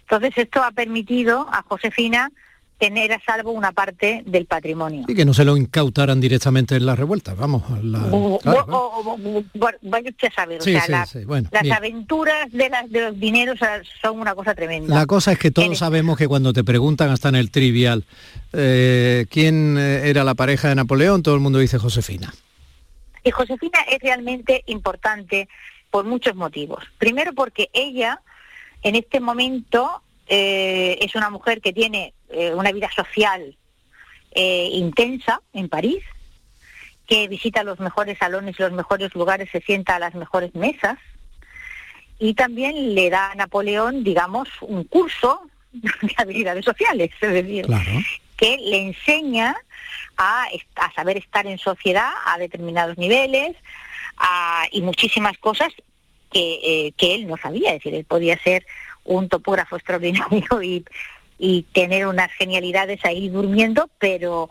Entonces esto ha permitido a Josefina tener a salvo una parte del patrimonio. Y que no se lo incautaran directamente en las revueltas, vamos. la- O- claro, o- o- o- bueno, vaya usted a saber, o sea, sí, la- sí, bueno, las bien. aventuras de, las, de los dineros son una cosa tremenda. La cosa es que todos En- sabemos que cuando te preguntan hasta en el trivial eh, quién eh, era la pareja de Napoleón, todo el mundo dice Josefina. Y Josefina es realmente importante por muchos motivos. Primero porque ella, en este momento, eh, es una mujer que tiene eh, una vida social eh, intensa en París, que visita los mejores salones y los mejores lugares, se sienta a las mejores mesas, y también le da a Napoleón, digamos, un curso de habilidades sociales, es decir, que le enseña a, a saber estar en sociedad a determinados niveles a- y muchísimas cosas que, eh, que él no sabía. Es decir, él podía ser un topógrafo extraordinario y, y tener unas genialidades ahí durmiendo, pero,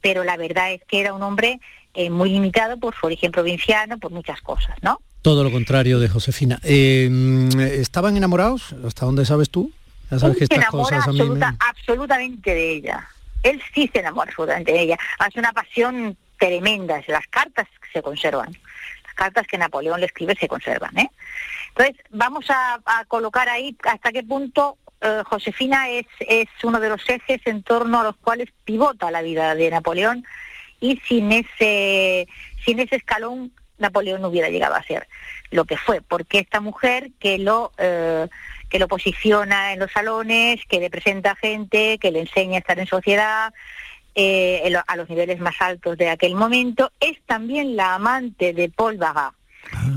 pero la verdad es que era un hombre eh, muy limitado por su origen provinciano, por muchas cosas, ¿no? Todo lo contrario de Josefina. Eh, ¿Estaban enamorados? ¿Hasta dónde sabes tú? Ya sabes que Él se estas enamora cosas a mí me- absoluta- absolutamente de ella. Él sí se enamora absolutamente de ella. Hace una pasión tremenda. Las cartas se conservan. Las cartas que Napoleón le escribe se conservan. ¿eh? Entonces, vamos a, a colocar ahí hasta qué punto eh, Josefina es, es uno de los ejes en torno a los cuales pivota la vida de Napoleón y sin ese, sin ese escalón Napoleón no hubiera llegado a ser lo que fue, porque esta mujer que lo eh, que lo posiciona en los salones, que le presenta gente, que le enseña a estar en sociedad, eh, en lo- a los niveles más altos de aquel momento, es también la amante de Paul Bagat.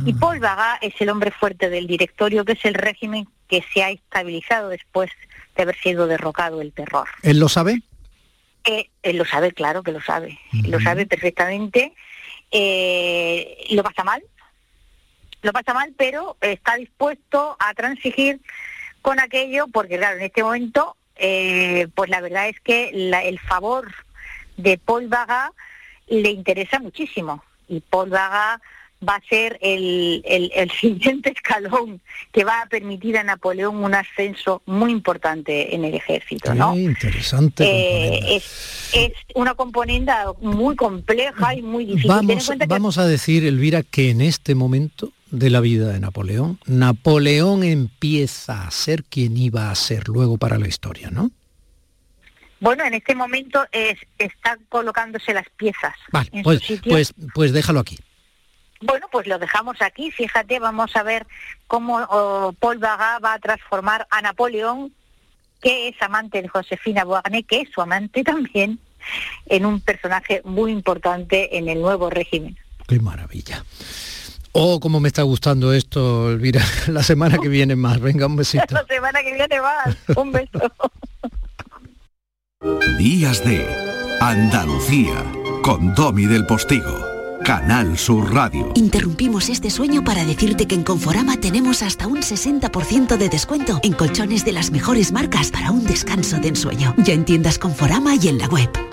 Y Paul Bagat es el hombre fuerte del directorio, que es el régimen que se ha estabilizado después de haber sido derrocado el terror. ¿Él lo sabe? Eh, él lo sabe, claro que lo sabe, lo sabe perfectamente. Eh, lo pasa mal, lo pasa mal, pero está dispuesto a transigir con aquello, porque claro, en este momento, eh, pues la verdad es que la- el favor de Paul Baga le interesa muchísimo y Paul Baga va a ser el, el- el siguiente escalón que va a permitir a Napoleón un ascenso muy importante en el ejército, ¿no? Interesante. Eh, es, es una componente muy compleja y muy difícil. Vamos, que- vamos a decir, Elvira, que en este momento de la vida de Napoleón, Napoleón empieza a ser quien iba a ser luego para la historia, ¿no? Bueno, en este momento es, están colocándose las piezas Vale, en pues, su sitio. pues, pues déjalo aquí. Bueno, pues lo dejamos aquí. Fíjate, vamos a ver cómo oh, Paul Bagat va a transformar a Napoleón, que es amante de Josefina Beauharnais, que es su amante también, en un personaje muy importante en el nuevo régimen. Qué maravilla. Oh, cómo me está gustando esto, Elvira. La semana que viene más. Venga, un besito. La semana que viene más. Un beso. Días de Andalucía con Domi del Postigo, Canal Sur Radio. Interrumpimos este sueño para decirte que en Conforama tenemos hasta un 60% de descuento en colchones de las mejores marcas para un descanso de ensueño. Ya en tiendas Conforama y en la web.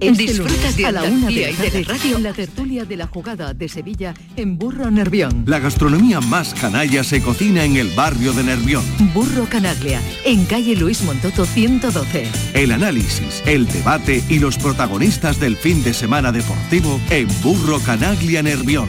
Este Disfrutas de a la una de la y de tarde, la radio. la tertulia de la jugada de Sevilla en Burro Nervión. La gastronomía más canalla se cocina en el barrio de Nervión. Burro Canaglia, en calle Luis Montoto 112. El análisis, el debate y los protagonistas del fin de semana deportivo en Burro Canaglia Nervión.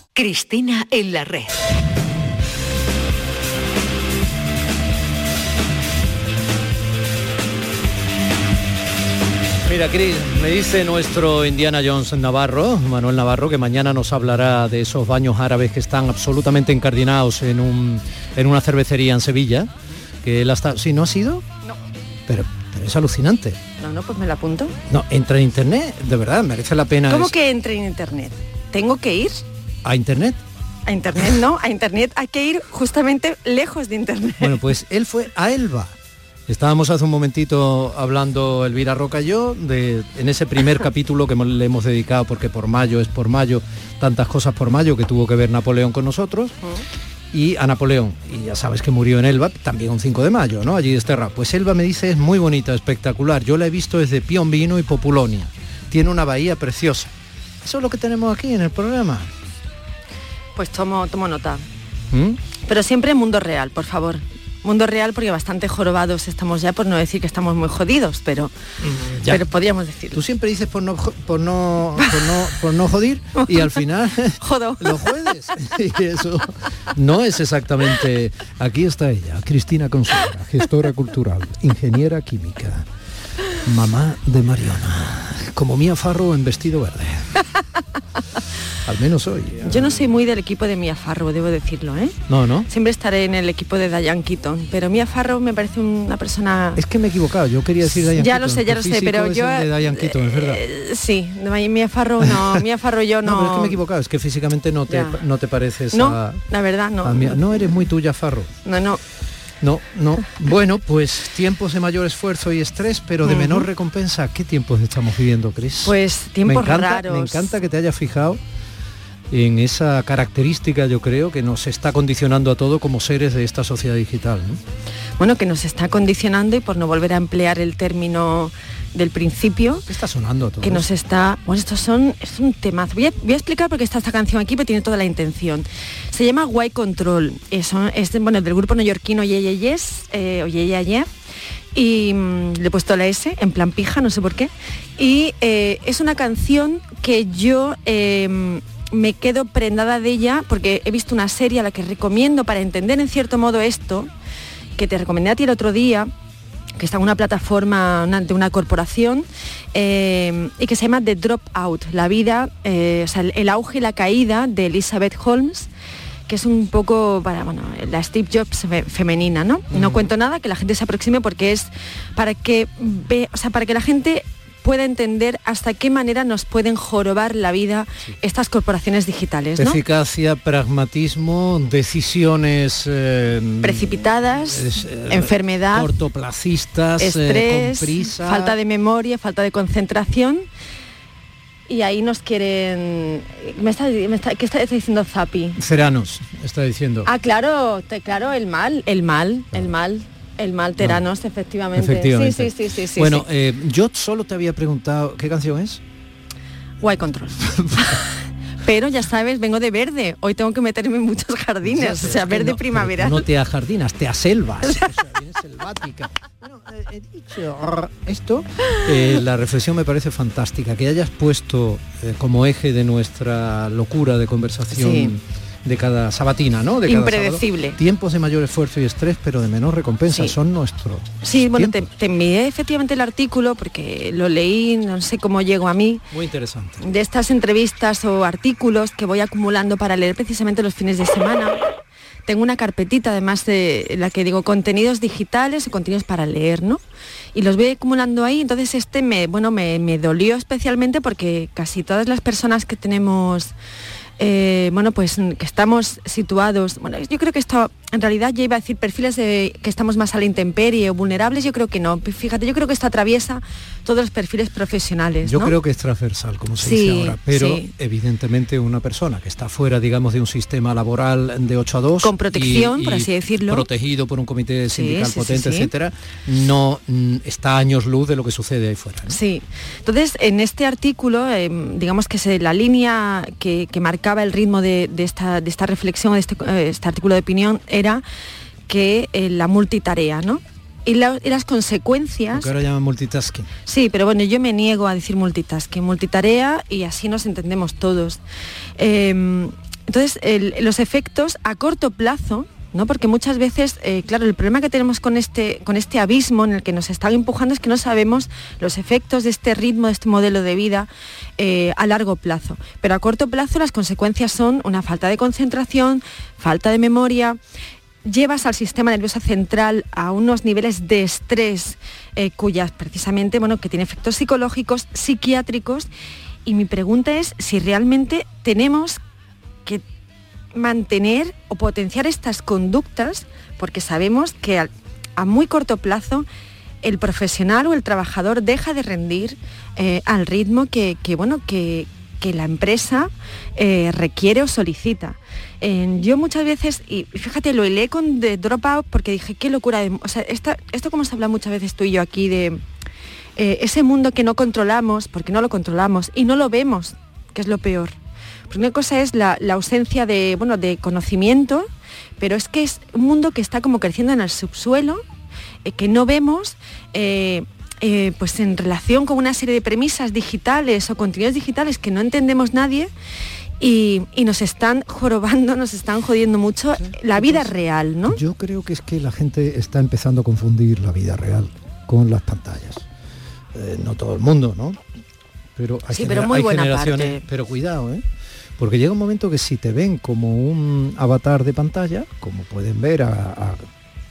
Cristina en la red. Mira, Cris, me dice nuestro Indiana Jones Navarro, Manuel Navarro, que mañana nos hablará de esos baños árabes que están absolutamente encardinados en, un, en una cervecería en Sevilla. Que él hasta... ¿Sí, no ha sido? No. Pero, pero es alucinante. No, no, pues me la apunto. No, entra en internet, de verdad, merece la pena. ¿Cómo es- que entre en internet? ¿Tengo que ir? ¿A internet? A internet no, a internet hay que ir justamente lejos de internet. Bueno, pues él fue a Elba. Estábamos hace un momentito hablando Elvira Roca y yo de en ese primer capítulo que le hemos dedicado porque por mayo es por mayo, tantas cosas por mayo que tuvo que ver Napoleón con nosotros y a Napoleón. Y ya sabes que murió en Elba, también un 5 de mayo, ¿no? Allí desterrado. Pues Elba me dice es muy bonita, espectacular. Yo la he visto desde Piombino y Populonia. Tiene una bahía preciosa. Eso es lo que tenemos aquí en el programa. Pues tomo, tomo nota. ¿Mm? Pero siempre mundo real, por favor. Mundo real porque bastante jorobados estamos ya, por no decir que estamos muy jodidos, pero, Ya. pero podríamos decir. Tú siempre dices por no, por no, por no, por no jodir y al final Jodo. lo juegues. Y eso no es exactamente... Aquí está ella, Cristina Consuela, gestora cultural, ingeniera química, mamá de Mariona, como Mía Farro en vestido verde. Al menos hoy. Yo no soy muy del equipo de Mia Farrow, debo decirlo, ¿eh? No, no. Siempre estaré en el equipo de Diane Keaton, pero Mia Farrow me parece una persona... Es que me he equivocado, yo quería decir Diane Ya lo sé, ya lo sé, pero es yo, el de Diane Keaton, es verdad. Eh, sí, Mia Farrow no, Mia Farrow yo no... No, pero es que me he equivocado, es que físicamente no te, Ya. no te pareces No, a... la verdad no. a Mia- no eres muy tuya, Farro. No, no. No, no. Bueno, pues tiempos de mayor esfuerzo y estrés, pero de menor recompensa. ¿Qué tiempos estamos viviendo, Cris? Pues tiempos me encanta, raros. Me encanta que te hayas fijado en esa característica, yo creo, que nos está condicionando a todo como seres de esta sociedad digital. ¿no? Bueno, que nos está condicionando y por no volver a emplear el término del principio. ¿Qué está sonando todo? Que nos está... Bueno, estos son... Es un temazo. Voy a, voy a explicar por qué está esta canción aquí, pero tiene toda la intención. Se llama White Control. Es, es bueno, del grupo neoyorquino Ye Ye Yes, eh, o Ye Ye Ye. Y mm, le he puesto la S, en plan pija, no sé por qué. Y eh, es una canción que yo... eh, me quedo prendada de ella porque he visto una serie a la que recomiendo para entender en cierto modo esto, que te recomendé a ti el otro día, que está en una plataforma una- de una corporación eh, y que se llama The Dropout, la vida, eh, o sea, el, el auge y la caída de Elizabeth Holmes que es un poco para bueno, la Steve Jobs fe- femenina, ¿no? No cuento nada, que la gente se aproxime porque es para que ve, o sea, para que la gente pueda entender hasta qué manera nos pueden jorobar la vida estas corporaciones digitales, ¿no? Eficacia, pragmatismo, decisiones eh, Precipitadas, es, eh, enfermedad, cortoplacistas, eh, estrés, con prisa. falta de memoria, falta de concentración. Y ahí nos quieren... Me está, me está- ¿Qué está diciendo Zapi? Ceranos, está diciendo. Ah, claro, te- claro, el mal, el mal, el mal, el mal teranos, efectivamente. Efectivamente. Sí, sí, sí, sí, sí. bueno, sí. eh, yo solo te había preguntado, ¿qué canción es? White Control. Pero ya sabes, vengo de verde. Hoy tengo que meterme en muchos jardines, Ya o sé, sea, verde no, primavera. No te ajardinas, te aselvas. o sea, vienes selvática. Bueno, eh, he dicho esto, eh, la reflexión me parece fantástica, que hayas puesto eh, como eje de nuestra locura de conversación Sí. De cada sabatina, ¿no? De cada Impredecible. sábado. Tiempos de mayor esfuerzo y estrés, pero de menor recompensa, Sí. son nuestros. Sí, bueno, te, te envié efectivamente el artículo porque lo leí, no sé cómo llegó a mí, Muy interesante. de estas entrevistas o artículos que voy acumulando para leer precisamente los fines de semana. Tengo una carpetita además de en la que digo contenidos digitales o contenidos para leer, ¿no? Y los voy acumulando ahí, entonces este me, bueno, me, me dolió especialmente porque casi todas las personas que tenemos eh, bueno, pues que estamos situados, bueno, yo creo que esto en realidad ya iba a decir perfiles de que estamos más a la intemperie o vulnerables, yo creo que no. Fíjate, yo creo que esto atraviesa todos los perfiles profesionales. Yo ¿no? creo que es transversal, como se Sí, dice ahora, pero sí. evidentemente una persona que está fuera, digamos, de un sistema laboral de 8 a 2 Con protección, por así decirlo. protegido por un comité sindical sí, potente, etcétera, no mm, está a años luz de lo que sucede ahí fuera. ¿no? Sí, entonces en este artículo, eh, digamos que se, la línea que, que marcaba el ritmo de, de esta, de esta reflexión, de este, eh, este artículo de opinión, era que eh, la multitarea, ¿no? Y, la- y las consecuencias... Lo que ahora llaman multitasking. Sí, pero bueno, yo me niego a decir multitasking, multitarea y así nos entendemos todos. Eh, entonces, el- los efectos a corto plazo, ¿no? Porque muchas veces, eh, claro, el problema que tenemos con este, con este abismo en el que nos están empujando es que no sabemos los efectos de este ritmo, de este modelo de vida eh, a largo plazo. Pero a corto plazo las consecuencias son una falta de concentración, falta de memoria, llevas al sistema nervioso central a unos niveles de estrés eh, cuyas precisamente, bueno, que tiene efectos psicológicos, psiquiátricos. Y mi pregunta es si realmente tenemos que mantener o potenciar estas conductas, porque sabemos que a muy corto plazo el profesional o el trabajador deja de rendir eh, al ritmo que, bueno, que, que la empresa eh, requiere o solicita. Yo muchas veces, y fíjate, lo hilé con The Dropout porque dije, qué locura. de- o sea, esta- esto como se habla muchas veces tú y yo aquí de eh, ese mundo que no controlamos, porque no lo controlamos y no lo vemos, que es lo peor. Porque una cosa es la, la ausencia de, bueno, de conocimiento, pero es que es un mundo que está como creciendo en el subsuelo, eh, que no vemos, eh, pues en relación con una serie de premisas digitales o contenidos digitales que no entendemos nadie y, y nos están jorobando, nos están jodiendo mucho la vida real, ¿no? Yo creo que es que la gente está empezando a confundir la vida real con las pantallas. Eh, no todo el mundo, ¿no? Pero hay, Sí, pero muy hay buena generaciones, parte. pero cuidado, ¿eh? Porque llega un momento que si te ven como un avatar de pantalla, como pueden ver a, a,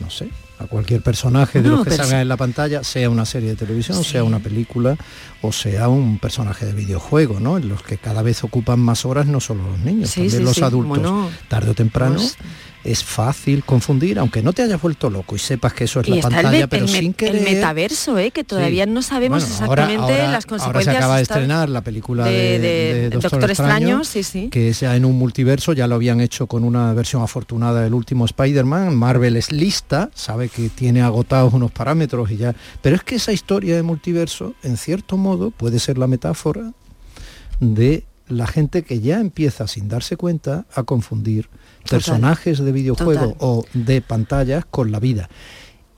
no sé, a cualquier personaje de No, los que salgan en la pantalla, sea una serie de televisión, sea una película o sea un personaje de videojuego, ¿no? En los que cada vez ocupan más horas no solo los niños, Sí, también sí, los adultos. bueno. tarde o temprano Pues- es fácil confundir, aunque no te hayas vuelto loco y sepas que eso es Y la está el, pantalla, pero el sin el querer. metaverso, ¿eh? que todavía no sabemos Bueno, ahora- exactamente ahora- las Ahora consecuencias. se acaba de estrenar la película de, de- Doctor, Doctor Extraño, Extraño, sí, sí. que es ya en un multiverso, ya lo habían hecho con una versión afortunada del último Spider-Man. Marvel es lista, sabe que tiene agotados unos parámetros y ya. Pero es que esa historia de multiverso, en cierto modo, puede ser la metáfora de la gente que ya empieza sin darse cuenta a confundir Total. personajes de videojuego Total. o de pantallas con la vida.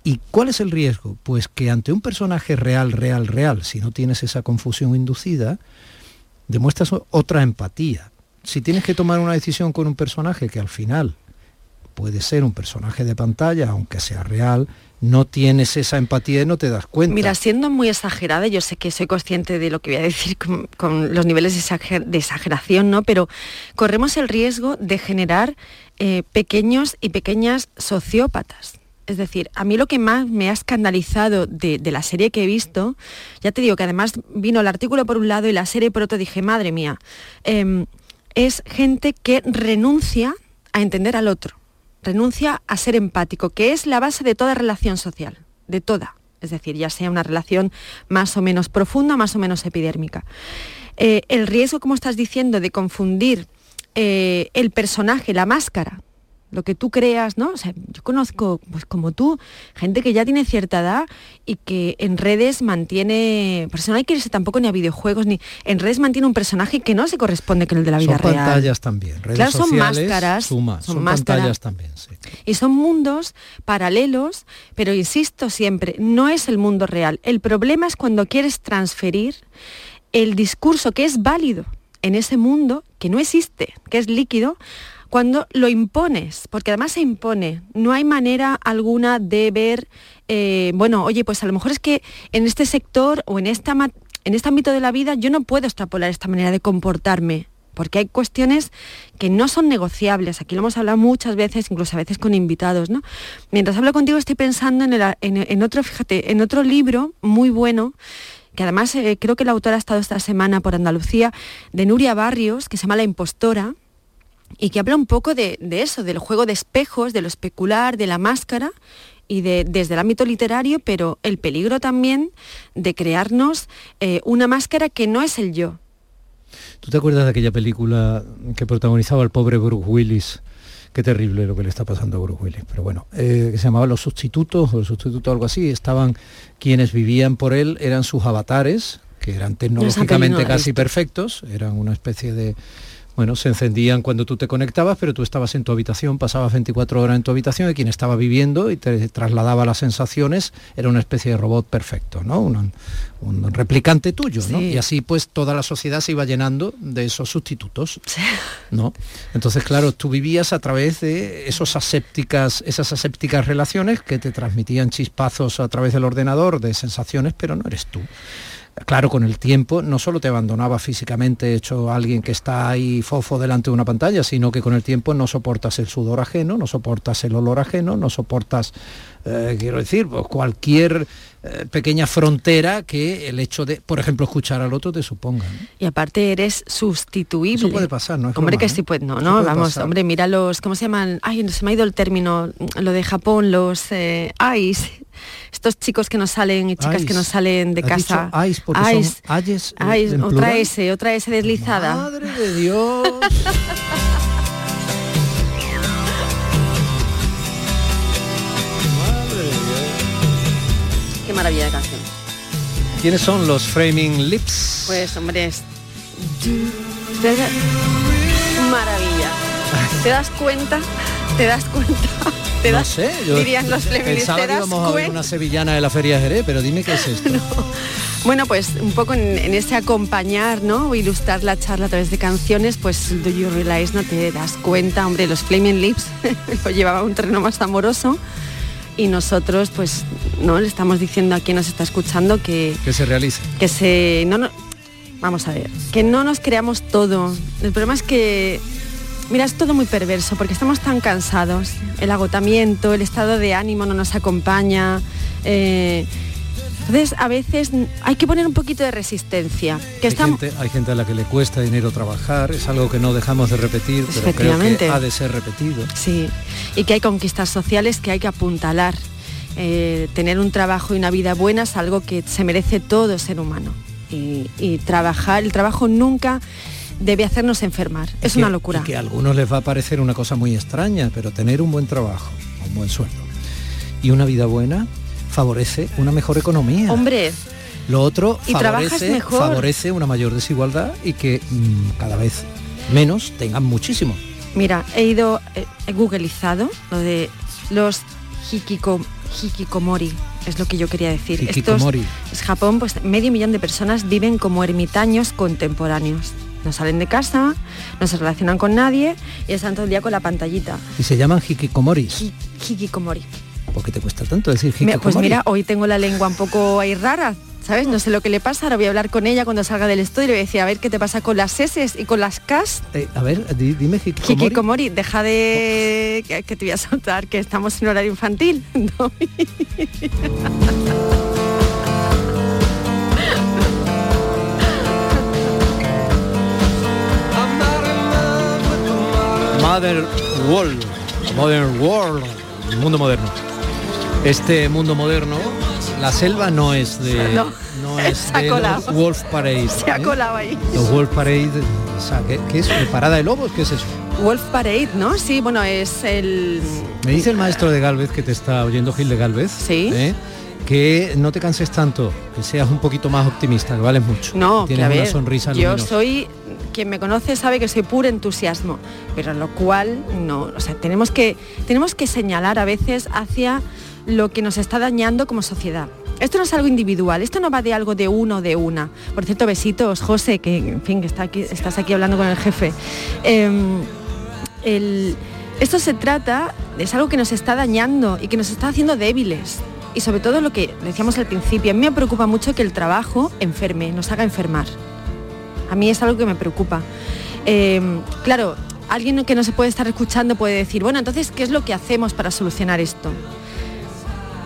¿Y cuál es el riesgo? Pues que ante un personaje real, real, real, si no tienes esa confusión inducida, demuestras otra empatía. Si tienes que tomar una decisión con un personaje que al final puede ser un personaje de pantalla, aunque sea real, no tienes esa empatía y no te das cuenta. Mira, siendo muy exagerada, yo sé que soy consciente de lo que voy a decir con, los niveles de, exager- de exageración, ¿no? Pero corremos el riesgo de generar eh, pequeños y pequeñas sociópatas. Es decir, a mí lo que más me ha escandalizado de, de la serie que he visto, ya te digo que además vino el artículo por un lado y la serie por otro, dije, madre mía, em, es gente que renuncia a entender al otro, renuncia a ser empático, que es la base de toda relación social, de toda. Es decir, ya sea una relación más o menos profunda, más o menos epidérmica. Eh, el riesgo, como estás diciendo, de confundir eh, el personaje, la máscara, lo que tú creas, ¿no? O sea, yo conozco, pues como tú, gente que ya tiene cierta edad y que en redes mantiene, por eso no hay que irse tampoco ni a videojuegos, ni en redes mantiene un personaje que no se corresponde con el de la vida son real. pantallas también, redes Claro, son máscaras, suma, son son, pantallas también, sí. Y son mundos paralelos, pero insisto siempre, no es el mundo real. El problema es cuando quieres transferir el discurso que es válido en ese mundo, que no existe, que es líquido, cuando lo impones, porque además se impone, no hay manera alguna de ver, eh, bueno, oye, pues a lo mejor es que en este sector o en, esta, en este ámbito de la vida yo no puedo extrapolar esta manera de comportarme, porque hay cuestiones que no son negociables. Aquí lo hemos hablado muchas veces, incluso a veces con invitados. Mientras hablo contigo estoy pensando en otro, fíjate, en otro libro muy bueno, que además eh, creo que la autora ha estado esta semana por Andalucía, de Nuria Barrios, que se llama La impostora, y que habla un poco de, de eso, del juego de espejos, de lo especular, de la máscara y de, desde el ámbito literario, pero el peligro también de crearnos eh, una máscara que no es el yo. ¿Tú te acuerdas de aquella película que protagonizaba el pobre Bruce Willis? Qué terrible lo que le está pasando a Bruce Willis. Pero bueno, eh, que se llamaba Los Sustitutos, o el Sustituto algo así. Estaban quienes vivían por él, eran sus avatares, que eran tecnológicamente casi perfectos, eran una especie de bueno, se encendían cuando tú te conectabas, pero tú estabas en tu habitación, pasabas 24 horas en tu habitación y quien estaba viviendo y te trasladaba las sensaciones era una especie de robot perfecto, ¿no? Un, replicante tuyo, ¿no? Y así pues toda la sociedad se iba llenando de esos sustitutos, ¿no? Entonces, claro, tú vivías a través de esos asépticas, esas asépticas relaciones que te transmitían chispazos a través del ordenador de sensaciones, pero no eres tú. Claro, con el tiempo no solo te abandonaba físicamente hecho alguien que está ahí fofo delante de una pantalla, sino que con el tiempo no soportas el sudor ajeno, no soportas el olor ajeno, no soportas, eh, quiero decir, pues, cualquier eh, pequeña frontera que el hecho de, por ejemplo, escuchar al otro te suponga. Y aparte eres sustituible. Eso puede pasar, ¿no? hombre, que sí puede, no, no, vamos, hombre, mira los, ¿cómo se llaman? Ay, se me ha ido el término, lo de Japón, los eh, estos chicos que nos salen y chicas que nos salen de casa. Ice, porque ice. Son ice, otra S, otra S deslizada. Madre de Dios. maravilla de canción. ¿Quiénes son los Framing Lips? Pues hombre, es... Maravilla. ¿Te das cuenta? ¿Te das cuenta? no sé, yo dirían los pensaba que íbamos a ver una sevillana de la Feria Jerez, pero dime qué es esto. Bueno, pues un poco en, ese acompañar, ¿no? O ilustrar la charla a través de canciones, pues Do You Realize, no te das cuenta, hombre, los Flaming Lips lo llevaba un terreno más amoroso y nosotros pues no le estamos diciendo a quien nos está escuchando que que se realice que se no, no vamos a ver que no nos creamos todo el problema es que Mira, es todo muy perverso porque estamos tan cansados. El agotamiento, el estado de ánimo no nos acompaña. Eh, entonces, a veces hay que poner un poquito de resistencia. Que hay, gente, hay, gente, a la que le cuesta dinero trabajar, es algo que no dejamos de repetir, pero creo que ha de ser repetido. Sí, y que hay conquistas sociales que hay que apuntalar. Eh, tener un trabajo y una vida buena es algo que se merece todo ser humano. y trabajar, el trabajo nunca debe hacernos enfermar. Es, una locura. Y que a algunos les va a parecer una cosa muy extraña, pero tener un buen trabajo, un buen sueldo y una vida buena favorece una mejor economía. Hombre. Lo otro favorece, favorece una mayor desigualdad y que mm, cada vez menos tengan muchísimo. Mira, he ido, eh, he googleizado lo de los hikikomori, es lo que yo quería decir. Hikikomori. es Japón, pues medio millón de personas viven como ermitaños contemporáneos no salen de casa, no se relacionan con nadie y están todo el día con la pantallita. ¿Y se llaman hikikomoris? hikikomori. ¿Por qué te cuesta tanto decir hikikomori? Pues mira, hoy tengo la lengua un poco ahí rara, ¿sabes? No sé lo que le pasa, ahora voy a hablar con ella cuando salga del estudio y le voy a decir, a ver qué te pasa con las S y con las Ks. Eh, a ver, dime hikikomori. Hikikomori, deja de... que, te voy a soltar, que estamos en horario infantil. Modern World, Modern World, el mundo moderno. Este mundo moderno, la selva no es de, no, es de los Wolf Parade. Se ha ¿eh? colado ahí. Los Wolf Parade, o sea, ¿qué, es? ¿Parada de lobos? ¿Qué es eso? Wolf Parade, ¿no? Sí, bueno, es el... Me dice el maestro de Galvez que te está oyendo Gil de Galvez. Sí. ¿eh? que no te canses tanto, que seas un poquito más optimista, que vales mucho. No, tienes una sonrisa Yo soy quien me conoce sabe que soy puro entusiasmo, pero lo cual no, o sea, tenemos que tenemos que señalar a veces hacia lo que nos está dañando como sociedad. Esto no es algo individual, esto no va de algo de uno o de una. Por cierto, besitos, José, que en fin, que está aquí, estás aquí hablando con el jefe. Em, esto se trata, es algo que nos está dañando y que nos está haciendo débiles y sobre todo lo que decíamos al principio, a mí me preocupa mucho que el trabajo enferme, nos haga enfermar. A mí es algo que me preocupa. Em, claro, alguien que no se puede estar escuchando puede decir, bueno, entonces, ¿qué es lo que hacemos para solucionar esto?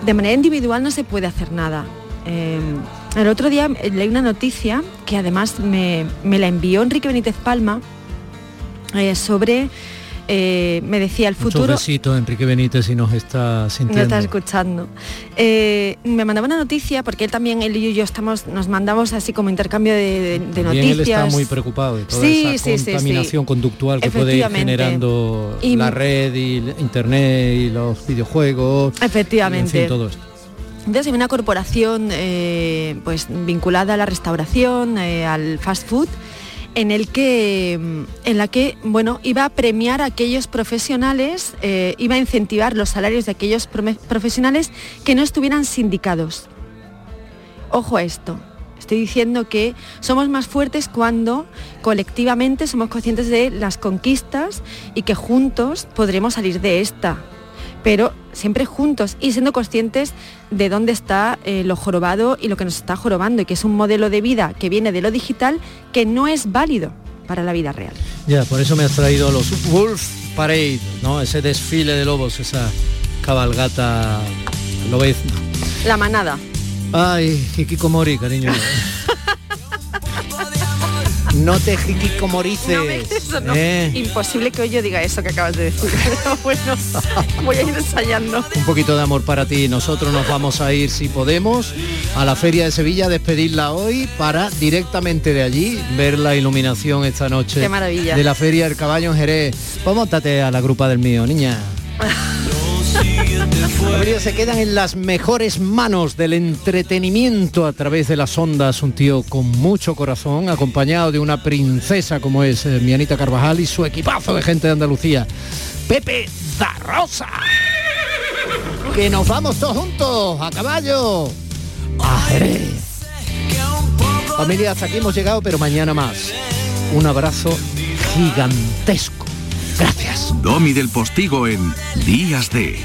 De manera individual no se puede hacer nada. Em, el otro día leí una noticia que además me, la envió Enrique Benítez Palma eh, sobre eh, me decía el futuro... besitos, Enrique Benítez, si nos está sintiendo. está escuchando. Eh, me mandaba una noticia porque él también, él y yo estamos, nos mandamos así como intercambio de, de- de También él noticias. está muy preocupado de toda Sí, esa sí, contaminación conductual que puede ir generando Y- la red y internet y los videojuegos. Efectivamente. y, en fin, todo esto. Entonces hay una corporación eh, pues vinculada a la restauración, eh, al fast food, en el que en la que bueno iba a premiar a aquellos profesionales, eh, iba a incentivar los salarios de aquellos profesionales que no estuvieran sindicados. Ojo a esto. Estoy diciendo que somos más fuertes cuando colectivamente somos conscientes de las conquistas y que juntos podremos salir de esta. Pero siempre juntos y siendo conscientes de dónde está eh, lo jorobado y lo que nos está jorobando y que es un modelo de vida que viene de lo digital que no es válido para la vida real. Ya, por eso me has traído los Wolf Parade, ¿no? Ese desfile de lobos, esa cabalgata lobezna. La manada. Ay, hikikomori, cariño. no te hikikomorices. Eso no. ¿eh? Imposible que hoy yo diga eso que acabas de decir. Pero bueno, voy a ir ensayando. Un poquito de amor para ti. Nosotros nos vamos a ir, si podemos, a la Feria de Sevilla, despedirla hoy para directamente de allí ver la iluminación esta noche Qué maravilla. de la Feria del Caballo en Jerez. Pues a la grupa del mío, niña. Se quedan en las mejores manos del entretenimiento a través de las ondas. Un tío con mucho corazón, acompañado de una princesa como es eh, mi Anita Carvajal y su equipazo de gente de Andalucía. Pepe da Rosa. Que nos vamos todos juntos a caballo. Jerez. Familia, hasta aquí hemos llegado, pero mañana más. Un abrazo gigantesco. Gracias. Domi del Postigo en Días de